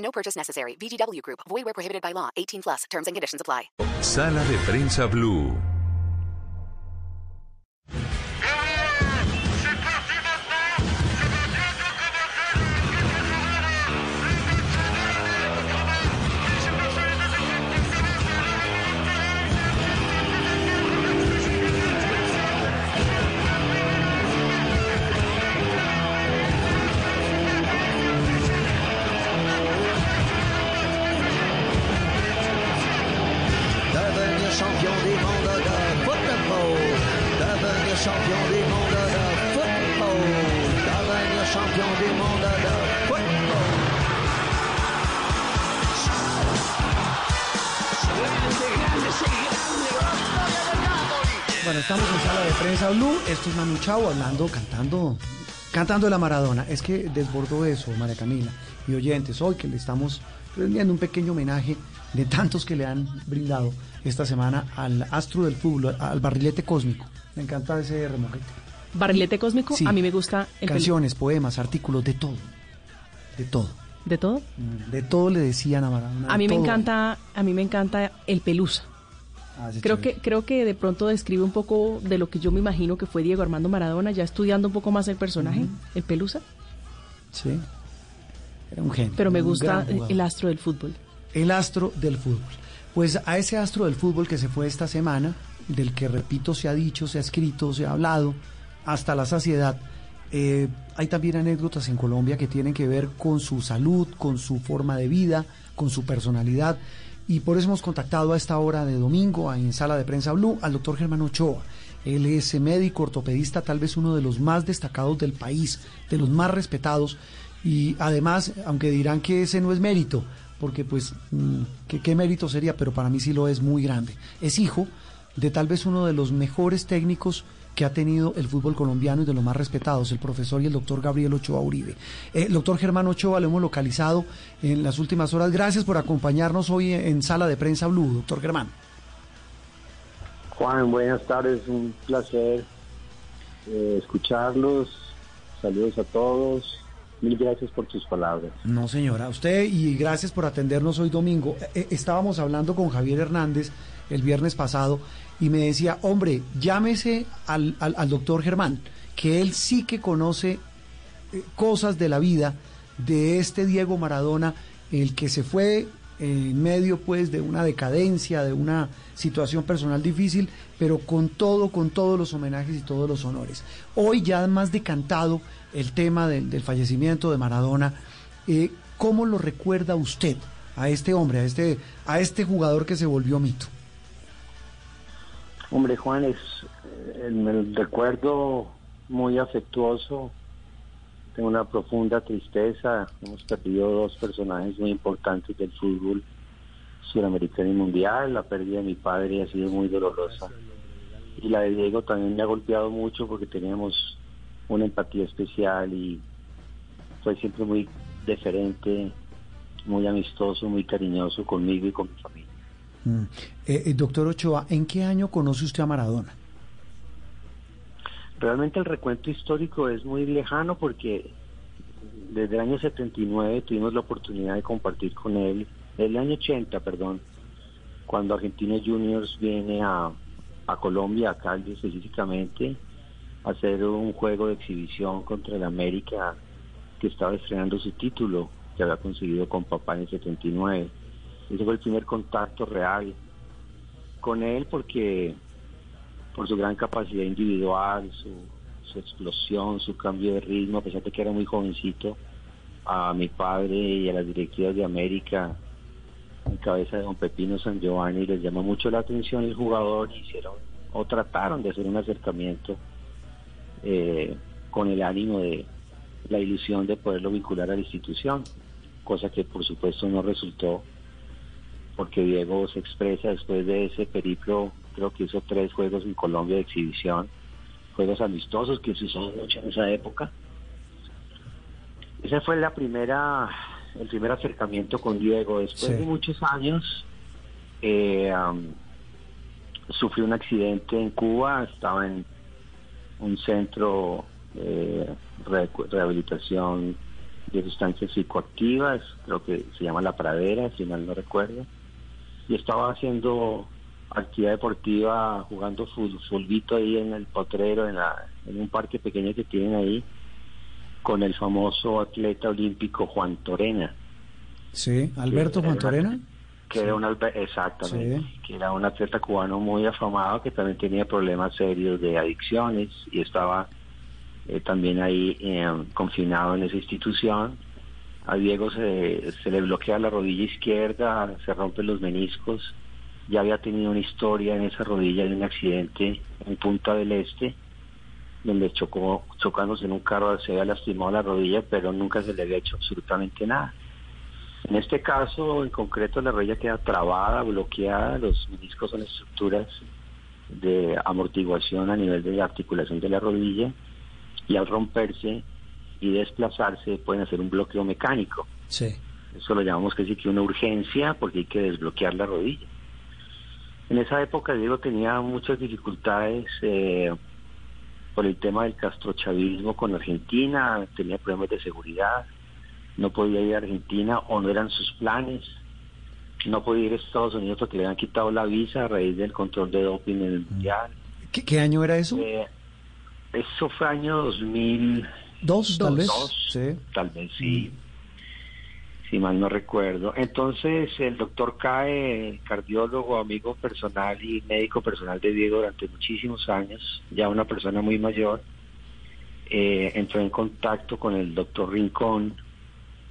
No purchase necessary. VGW Group. Void where prohibited by law. 18 plus. Terms and conditions apply. Sala de Prensa Blue. Prensa Blue. Esto es Manu Chao hablando, cantando, cantando de la Maradona. Es que desbordó eso, María Camila y oyentes. Hoy que le estamos rendiendo un pequeño homenaje de tantos que le han brindado esta semana al astro del fútbol, al barrilete cósmico. Me encanta ese remoquete. Barrilete cósmico, Sí. a mí me gusta el Canciones, poemas, artículos, de todo. De todo. ¿De todo? De todo le decían a Maradona. A mí me todo. encanta, a mí me encanta el pelusa. Ah, Creo que, creo que de pronto describe un poco de lo que yo me imagino que fue Diego Armando Maradona, ya estudiando un poco más el personaje, el pelusa, Sí. Era un genio. pero me gusta el astro del fútbol. El astro del fútbol. Pues a ese astro del fútbol que se fue esta semana, del que repito se ha dicho, se ha escrito, se ha hablado, hasta la saciedad, eh, hay también anécdotas en Colombia que tienen que ver con su salud, con su forma de vida, con su personalidad. Y por eso hemos contactado a esta hora de domingo en Sala de Prensa Blue al doctor Germán Ochoa. Él es médico ortopedista, tal vez uno de los más destacados del país, de los más respetados. Y además, aunque dirán que ese no es mérito, porque pues, mm, ¿qué, qué mérito sería? Pero para mí sí lo es muy grande. Es hijo de tal vez uno de los mejores técnicos que ha tenido el fútbol colombiano y de los más respetados, el profesor y el doctor Gabriel Ochoa Uribe. Eh, el doctor Germán Ochoa lo hemos localizado en las últimas horas. Gracias por acompañarnos hoy en Sala de Prensa Blue, doctor Germán. Juan, buenas tardes, un placer eh, escucharlos. Saludos a todos. Mil gracias por tus palabras. No, señora, usted y gracias por atendernos hoy domingo. Eh, eh, estábamos hablando con Javier Hernández el viernes pasado y me decía, hombre, llámese al, al, doctor Germán, que él sí que conoce eh, cosas de la vida de este Diego Maradona, el que se fue en medio pues de una decadencia, de una situación personal difícil, pero con todo, con todos los homenajes y todos los honores. Hoy ya más decantado el tema del, del fallecimiento de Maradona, eh, ¿cómo lo recuerda usted a este hombre, a este, a este jugador que se volvió mito? Hombre, Juan, es eh, el, recuerdo muy afectuoso. Tengo una profunda tristeza. Hemos perdido dos personajes muy importantes del fútbol sudamericano y mundial. La pérdida de mi padre ha sido muy dolorosa. Y la de Diego también me ha golpeado mucho porque teníamos una empatía especial y fue siempre muy deferente, muy amistoso, muy cariñoso conmigo y con mi familia. Mm. Eh, eh, doctor Ochoa, ¿en qué año conoce usted a Maradona? Realmente el recuento histórico es muy lejano porque desde el año 79 tuvimos la oportunidad de compartir con él, el año 80, perdón, cuando Argentinos Juniors viene a, a Colombia, a Cali específicamente, a hacer un juego de exhibición contra el América que estaba estrenando su título que había conseguido con papá en el 79. Ese fue el primer contacto real con él porque por su gran capacidad individual, su, su explosión, su cambio de ritmo, a pesar de que era muy jovencito, a mi padre y a las directivas de América, en cabeza de don Pepino San Giovanni, les llamó mucho la atención el jugador y hicieron o trataron de hacer un acercamiento eh, con el ánimo de la ilusión de poderlo vincular a la institución. cosa que por supuesto no resultó, porque Diego se expresa después de ese periplo, creo que hizo tres juegos en Colombia de exhibición, juegos amistosos que se usaban mucho en esa época. Ese fue la primera, el primer acercamiento con Diego. Después Sí. de muchos años, eh, am, sufrió un accidente en Cuba, estaba en un centro de recu- rehabilitación de sustancias psicoactivas, creo que se llama La Pradera, si mal no recuerdo, y estaba haciendo actividad deportiva, jugando fulbito ahí en el potrero, en, la, en un parque pequeño que tienen ahí, con el famoso atleta olímpico Juan Torena Sí, Alberto Juan Torena. que era un exactamente Sí. que era un atleta cubano muy afamado que también tenía problemas serios de adicciones y estaba eh, también ahí eh, confinado en esa institución a Diego se, le bloquea la rodilla izquierda se rompen los meniscos ya había tenido una historia en esa rodilla de un accidente en Punta del Este donde chocó chocándose en un carro se había lastimado la rodilla pero nunca se le había hecho absolutamente nada en este caso, en concreto, la rodilla queda trabada, bloqueada. Los meniscos son estructuras de amortiguación a nivel de la articulación de la rodilla y al romperse y desplazarse pueden hacer un bloqueo mecánico. Sí. Eso lo llamamos que sí que una urgencia porque hay que desbloquear la rodilla. En esa época Diego tenía muchas dificultades eh, por el tema del castrochavismo con Argentina, tenía problemas de seguridad, no podía ir a Argentina o no eran sus planes, no podía ir a Estados Unidos porque le habían quitado la visa a raíz del control de doping en el Mundial. ¿Qué, qué año era eso? Eh, eso fue año 2000. Dos, tal vez. Dos, Sí. tal vez sí. Si mal no recuerdo. Entonces, el doctor Cae, cardiólogo, amigo personal y médico personal de Diego durante muchísimos años, ya una persona muy mayor, eh, entró en contacto con el doctor Rincón,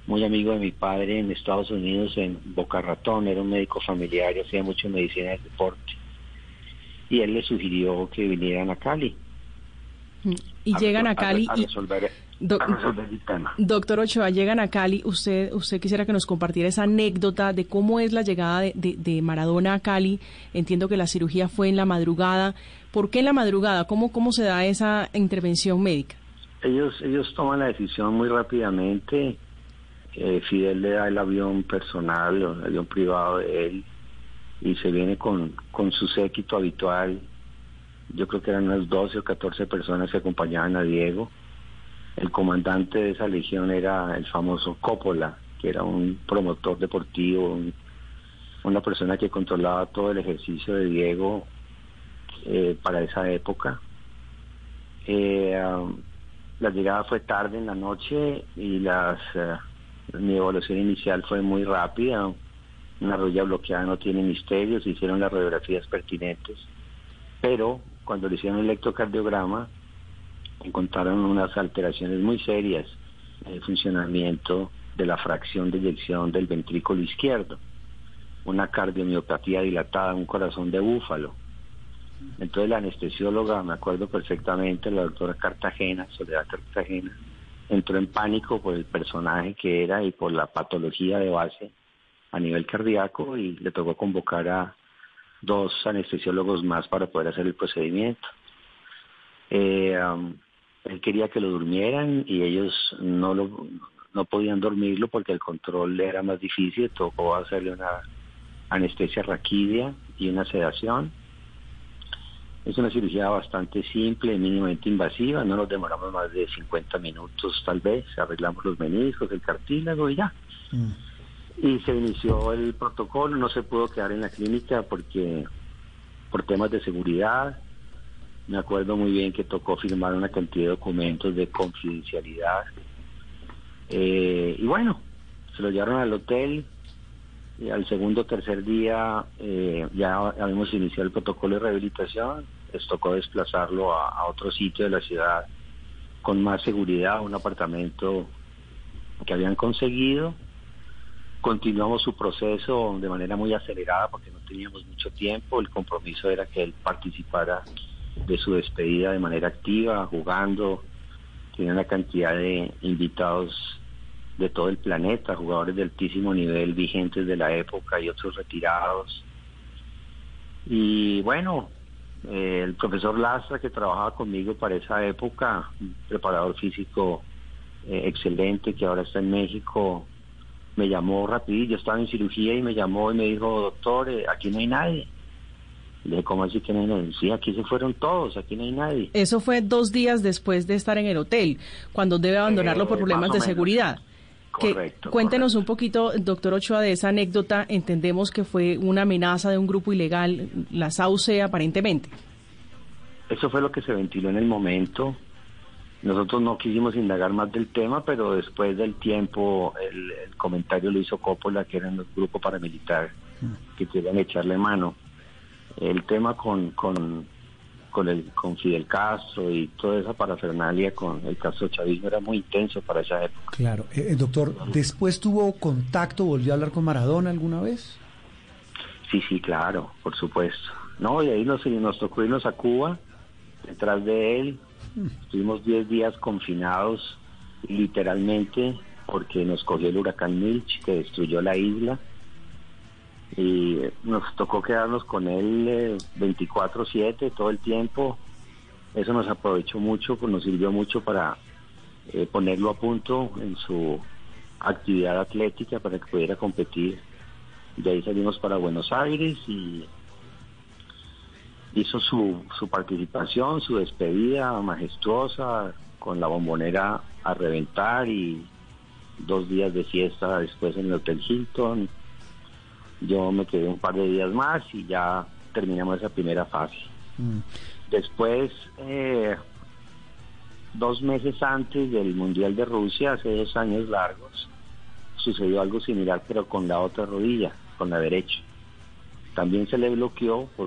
muy amigo de mi padre en Estados Unidos, en Boca Ratón, era un médico familiar y hacía mucho medicina del deporte. Y él le sugirió que vinieran a Cali. Y llegan a Cali a y... resolver, Doc- a resolver el tema. Doctor Ochoa, llegan a Cali. Usted, usted quisiera que nos compartiera esa anécdota de cómo es la llegada de, de- de Maradona a Cali. Entiendo que la cirugía fue en la madrugada. ¿Por qué en la madrugada? ¿Cómo, cómo se da esa intervención médica? Ellos, ellos toman la decisión muy rápidamente. Eh, Fidel le da el avión personal, el avión privado de él, y se viene con, con su séquito habitual. Yo creo que eran unas 12 o 14 personas que acompañaban a Diego. El comandante de esa legión era el famoso Coppola, que era un promotor deportivo, un- una persona que controlaba todo el ejercicio de Diego eh, para esa época. Eh, um, la llegada fue tarde en la noche y las eh, mi evaluación inicial fue muy rápida. Una rodilla bloqueada no tiene misterio, se hicieron las radiografías pertinentes, pero cuando le hicieron el electrocardiograma encontraron unas alteraciones muy serias en el funcionamiento de la fracción de eyección del ventrículo izquierdo, una cardiomiopatía dilatada, un corazón de búfalo. Entonces la anestesióloga, me acuerdo perfectamente, la doctora Cartagena, Soledad Cartagena, entró en pánico por el personaje que era y por la patología de base a nivel cardíaco y le tocó convocar a dos anestesiólogos más para poder hacer el procedimiento. Eh, él quería que lo durmieran y ellos no lo no podían dormirlo porque el control era más difícil, tocó hacerle una anestesia raquídea y una sedación. Es una cirugía bastante simple, mínimamente invasiva, no nos demoramos más de 50 minutos tal vez, arreglamos los meniscos, el cartílago y ya. Mm. Y se inició el protocolo, no se pudo quedar en la clínica porque por temas de seguridad, me acuerdo muy bien que tocó firmar una cantidad de documentos de confidencialidad. Eh, y bueno, se lo llevaron al hotel, al segundo o tercer día eh, ya habíamos iniciado el protocolo de rehabilitación, les tocó desplazarlo a, a otro sitio de la ciudad con más seguridad, un apartamento que habían conseguido. Continuamos su proceso de manera muy acelerada porque no teníamos mucho tiempo, el compromiso era que él participara de su despedida de manera activa, jugando, tenía una cantidad de invitados de todo el planeta, jugadores de altísimo nivel vigentes de la época y otros retirados. Y bueno, eh, el profesor Lastra que trabajaba conmigo para esa época, un preparador físico eh, excelente que ahora está en México, me llamó rapidito, yo estaba en cirugía y me llamó y me dijo, doctor, eh, aquí no hay nadie. Le dije, ¿cómo así que no hay nadie? Sí, aquí se fueron todos, aquí no hay nadie. Eso fue dos días después de estar en el hotel, cuando debe abandonarlo por Eh, problemas más o de seguridad. Que- Correcto, cuéntenos un poquito, doctor Ochoa, de esa anécdota. Entendemos que fue una amenaza de un grupo ilegal, la SAUCE aparentemente. Eso fue lo que se ventiló en el momento. Nosotros no quisimos indagar más del tema, pero después del tiempo el, el comentario lo hizo Coppola, que eran los grupos paramilitares que querían echarle mano. El tema con, con, con, el, con Fidel Castro y toda esa parafernalia con el Castro chavismo era muy intenso para esa época. Claro. Eh, eh, doctor, ¿después tuvo contacto, volvió a hablar con Maradona alguna vez? Sí, sí, claro, por supuesto. No, y ahí nos, nos tocó irnos a Cuba, detrás de él. Estuvimos 10 días confinados, literalmente, porque nos cogió el huracán Milch, que destruyó la isla. Y nos tocó quedarnos con él eh, 24-7 todo el tiempo. Eso nos aprovechó mucho, pues nos sirvió mucho para eh, ponerlo a punto en su actividad atlética para que pudiera competir. De ahí salimos para Buenos Aires y hizo su, su participación, su despedida majestuosa, con la bombonera a reventar y dos días de fiesta después en el Hotel Hilton. Yo me quedé un par de días más y ya terminamos esa primera fase. Después, eh, dos meses antes del Mundial de Rusia, hace dos años largos, sucedió algo similar, pero con la otra rodilla, con la derecha. También se le bloqueó. por-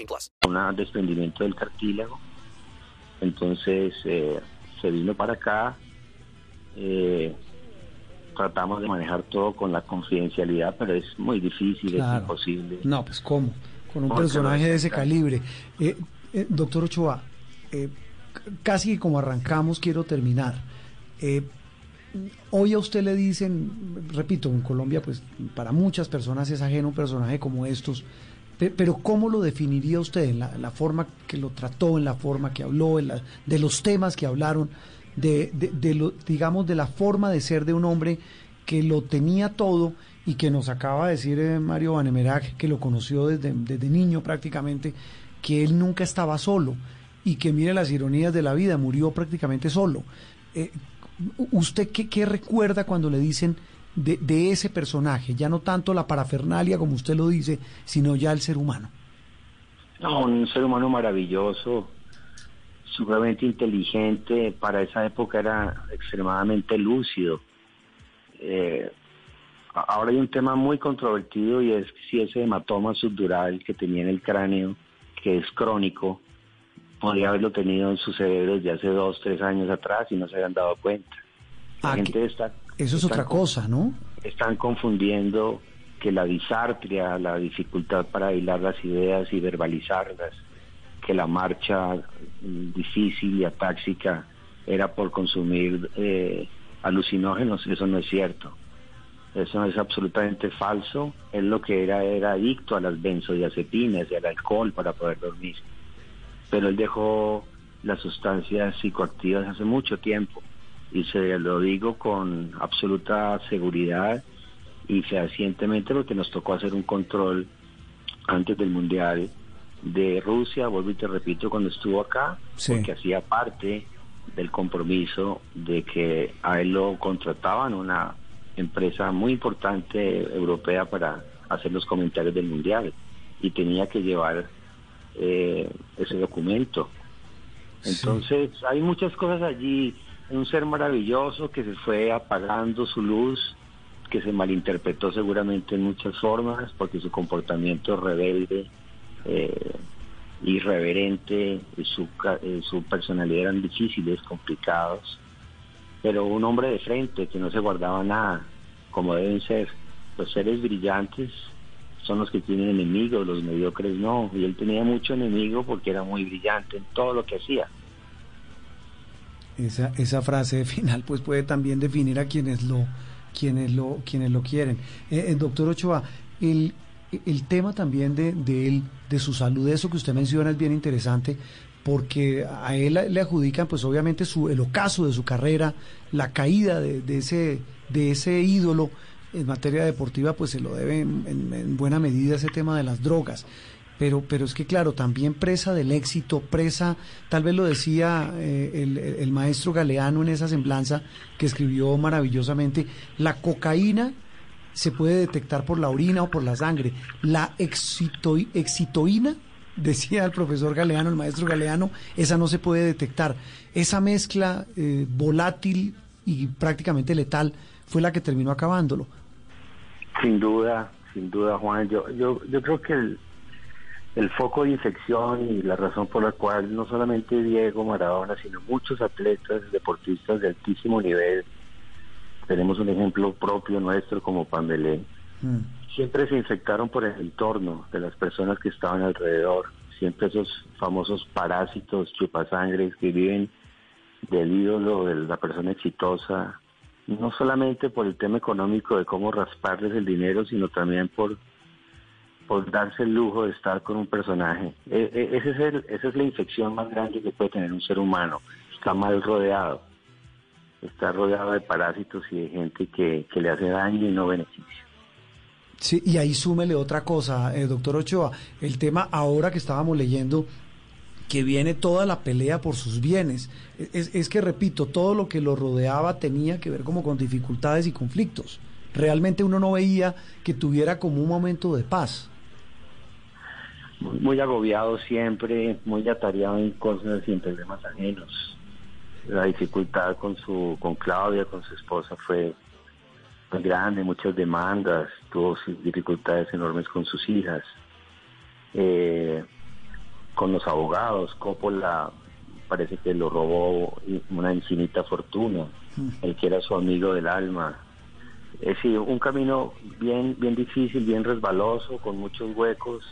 plus. un desprendimiento del cartílago. Entonces eh, se vino para acá. eh, tratamos de manejar todo con la confidencialidad, pero es muy difícil, es imposible. No, pues cómo, con un Porque personaje no de es ese calibre. Eh, eh, doctor Ochoa, eh, casi como arrancamos, quiero terminar. Eh, hoy a usted le dicen, repito, en Colombia, pues para muchas personas es ajeno un personaje como estos, pero ¿cómo lo definiría usted en la, la forma que lo trató, en la forma que habló, en la- de los temas que hablaron, de, de- lo, digamos, de la forma de ser de un hombre que lo tenía todo y que nos acaba de decir eh, Mario Vanemerac, que lo conoció desde, desde niño prácticamente, que él nunca estaba solo y que mire las ironías de la vida, murió prácticamente solo. Eh, ¿Usted qué, qué recuerda cuando le dicen de, de ese personaje? Ya no tanto la parafernalia como usted lo dice, sino ya el ser humano. No, un ser humano maravilloso, sumamente inteligente, para esa época era extremadamente lúcido. Eh, ahora hay un tema muy controvertido y es si ese hematoma subdural que tenía en el cráneo, que es crónico, podría haberlo tenido en su cerebro desde hace dos, tres años atrás y no se habían dado cuenta. La Ah, gente que- está, Eso es están otra cosa, ¿no? están confundiendo que la disartria, la dificultad para hilar las ideas y verbalizarlas, que la marcha mm, difícil y atáxica era por consumir eh, alucinógenos, eso no es cierto. Eso es absolutamente falso. Él lo que era era adicto a las benzodiazepinas y al alcohol para poder dormir. Pero él dejó las sustancias psicoactivas hace mucho tiempo y se lo digo con absoluta seguridad y fehacientemente porque nos tocó hacer un control antes del Mundial de Rusia, vuelvo y te repito, cuando estuvo acá, Sí. porque hacía parte del compromiso de que a él lo contrataban una empresa muy importante europea para hacer los comentarios del Mundial y tenía que llevar eh, ese documento. Entonces, hay muchas cosas allí. Un ser maravilloso que se fue apagando su luz que se malinterpretó seguramente en muchas formas, porque su comportamiento rebelde, eh, irreverente, su, eh, su personalidad eran difíciles, complicados, pero un hombre de frente que no se guardaba nada, como deben ser. Los seres brillantes son los que tienen enemigos, los mediocres no, y él tenía mucho enemigo porque era muy brillante en todo lo que hacía. Esa, esa frase final pues puede también definir a quienes lo quienes lo quienes lo quieren. Eh, eh, doctor Ochoa, el, el tema también de, de él, de su salud, eso que usted menciona es bien interesante porque a él le adjudican pues obviamente su, el ocaso de su carrera, la caída de, ese de ese ídolo en materia deportiva pues se lo debe en- en buena medida ese tema de las drogas. Pero, pero es que claro, también presa del éxito, presa, tal vez lo decía eh, el, el maestro Galeano en esa semblanza que escribió maravillosamente, la cocaína se puede detectar por la orina o por la sangre. La excitoína, decía el profesor Galeano, el maestro Galeano, esa no se puede detectar. Esa mezcla eh, volátil y prácticamente letal fue la que terminó acabándolo. Sin duda, sin duda, Juan. Yo, yo, yo creo que el, el foco de infección y la razón por la cual no solamente Diego Maradona, sino muchos atletas, deportistas de altísimo nivel, tenemos un ejemplo propio nuestro como Pambelé, siempre se infectaron por el entorno de las personas que estaban alrededor. Siempre esos famosos parásitos chupasangres que viven del ídolo, de la persona exitosa, no solamente por el tema económico de cómo rasparles el dinero, sino también por, por darse el lujo de estar con un personaje. E- e- ese es el- esa es la infección más grande que puede tener un ser humano. Está mal rodeado. Está rodeado de parásitos y de gente que, que le hace daño y no beneficio. Sí, y ahí súmele otra cosa, eh, doctor Ochoa, el tema ahora que estábamos leyendo, que viene toda la pelea por sus bienes. Es, es que, repito, todo lo que lo rodeaba tenía que ver como con dificultades y conflictos. Realmente uno no veía que tuviera como un momento de paz. Muy, muy agobiado siempre, muy atareado en cosas y en problemas ajenos. La dificultad con su, con Claudia, con su esposa fue muy grande, muchas demandas, tuvo dificultades enormes con sus hijas. Eh, con los abogados, Coppola parece que lo robó una infinita fortuna, el que era su amigo del alma. Es decir, un camino bien, bien difícil, bien resbaloso, con muchos huecos.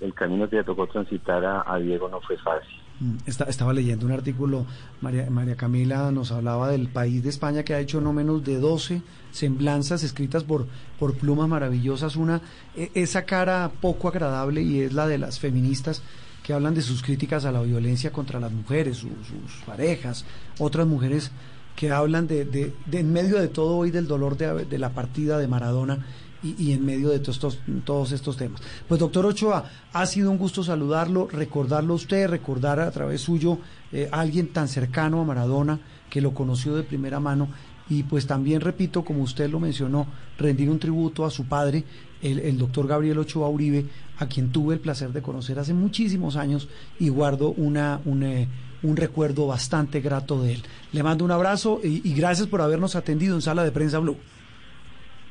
El camino que le tocó transitar a, Diego no fue fácil. Mm, esta- estaba leyendo un artículo, María, María Camila nos hablaba del país de España que ha hecho no menos de 12 semblanzas escritas por, por plumas maravillosas. Una, e- esa cara poco agradable y es la de las feministas que hablan de sus críticas a la violencia contra las mujeres, su- sus parejas, otras mujeres que hablan de, de- en medio de todo hoy del dolor de la partida de Maradona y, en medio de todos estos, todos estos temas. Pues doctor Ochoa, ha sido un gusto saludarlo, recordarlo a usted, recordar a través suyo eh, a alguien tan cercano a Maradona que lo conoció de primera mano y pues también repito, como usted lo mencionó, rendir un tributo a su padre, el, doctor Gabriel Ochoa Uribe, a quien tuve el placer de conocer hace muchísimos años y guardo una, un, eh, un recuerdo bastante grato de él. Le mando un abrazo y, y gracias por habernos atendido en Sala de Prensa Blue.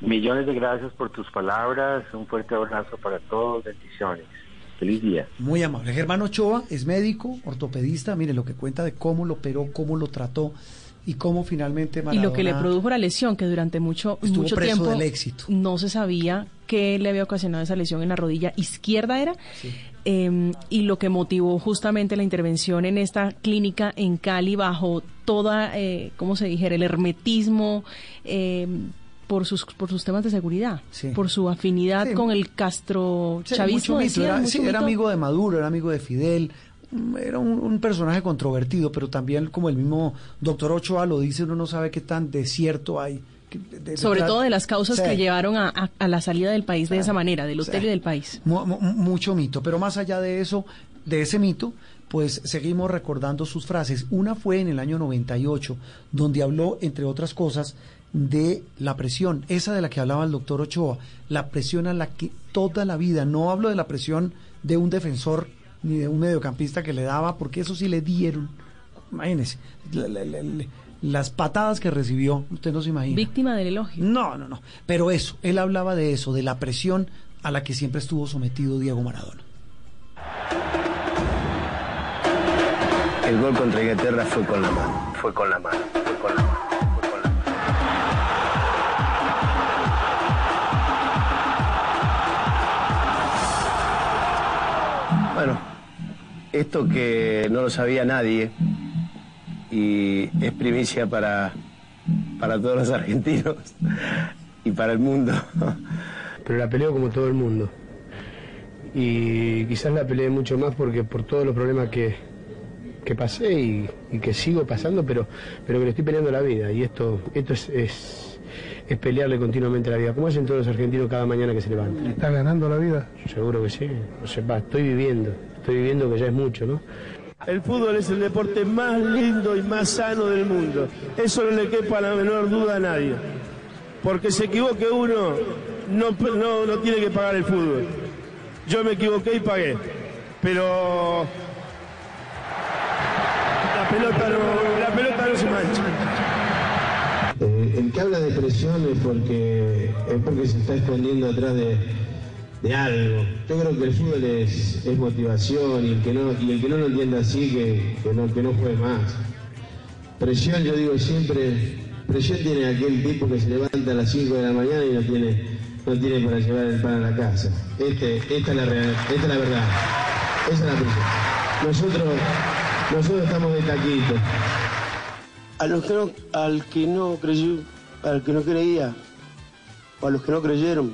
Millones de gracias por tus palabras, un fuerte abrazo para todos, bendiciones. Feliz día. Muy amable. Germán Ochoa es médico, ortopedista, mire lo que cuenta de cómo lo operó, cómo lo trató y cómo finalmente Y lo que le Maradona- produjo la lesión, que durante mucho, Estuvo mucho preso tiempo del éxito. no se sabía qué le había ocasionado esa lesión en la rodilla izquierda era, Eh, y lo que motivó justamente la intervención en esta clínica en Cali bajo toda, eh, ¿cómo se dijera?, el hermetismo. eh, por sus, por sus temas de seguridad, Sí. por su afinidad Sí. con el Castro Sí, chavismo. era, sí, era mito. amigo de Maduro, era amigo de Fidel, mm, era un, un personaje controvertido, pero también como el mismo doctor Ochoa lo dice, uno no sabe qué tan desierto hay. que- de- de- Sobre todo de las causas que llevaron a, a- a la salida del país de esa manera, del hotel y del país. Mu- mu- mucho mito, pero más allá de eso, de ese mito, pues seguimos recordando sus frases. Una fue en el año 98, donde habló, entre otras cosas, de la presión, esa de la que hablaba el doctor Ochoa, la presión a la que toda la vida, no hablo de la presión de un defensor ni de un mediocampista que le daba, porque eso sí le dieron, imagínense, le, le- le- le- las patadas que recibió, usted no se imagina. Víctima del elogio. No, no, no. Pero eso, él hablaba de eso, de la presión a la que siempre estuvo sometido Diego Maradona. El gol contra Inglaterra fue con la mano, fue con la mano, fue con la mano, esto que no lo sabía nadie y es primicia para, para todos los argentinos y para el mundo. Pero la peleo como todo el mundo. Y quizás la peleé mucho más porque por todos los problemas que, que pasé y, y que sigo pasando, pero, pero que le estoy peleando la vida. Y esto, esto es, es, es pelearle continuamente la vida, como hacen todos los argentinos cada mañana que se levantan. ¿Está ganando la vida? Seguro que sí. O sea, va, estoy viviendo, estoy viviendo que ya es mucho, ¿no? El fútbol es el deporte más lindo y más sano del mundo. Eso no le quepa la menor duda a nadie. Porque se equivoque uno, no, no, no tiene que pagar el fútbol. Yo me equivoqué y pagué. Pero la pelota no, la pelota no se mancha. Eh, el que habla de presión es porque, es porque se está escondiendo atrás de, de algo. Yo creo que el fútbol es, es motivación y el que no, y el que no lo entienda así, que, que no, que no juegue más. Presión, yo digo siempre, presión tiene aquel tipo que se levanta a las 5 de la mañana y no tiene, no tiene para llevar el pan a la casa. Este, esta, es la real, esta es la verdad. Esa es la presión. Nosotros, nosotros estamos de taquito. A los que no, al que no creyó, al que no creía, o a los que no creyeron,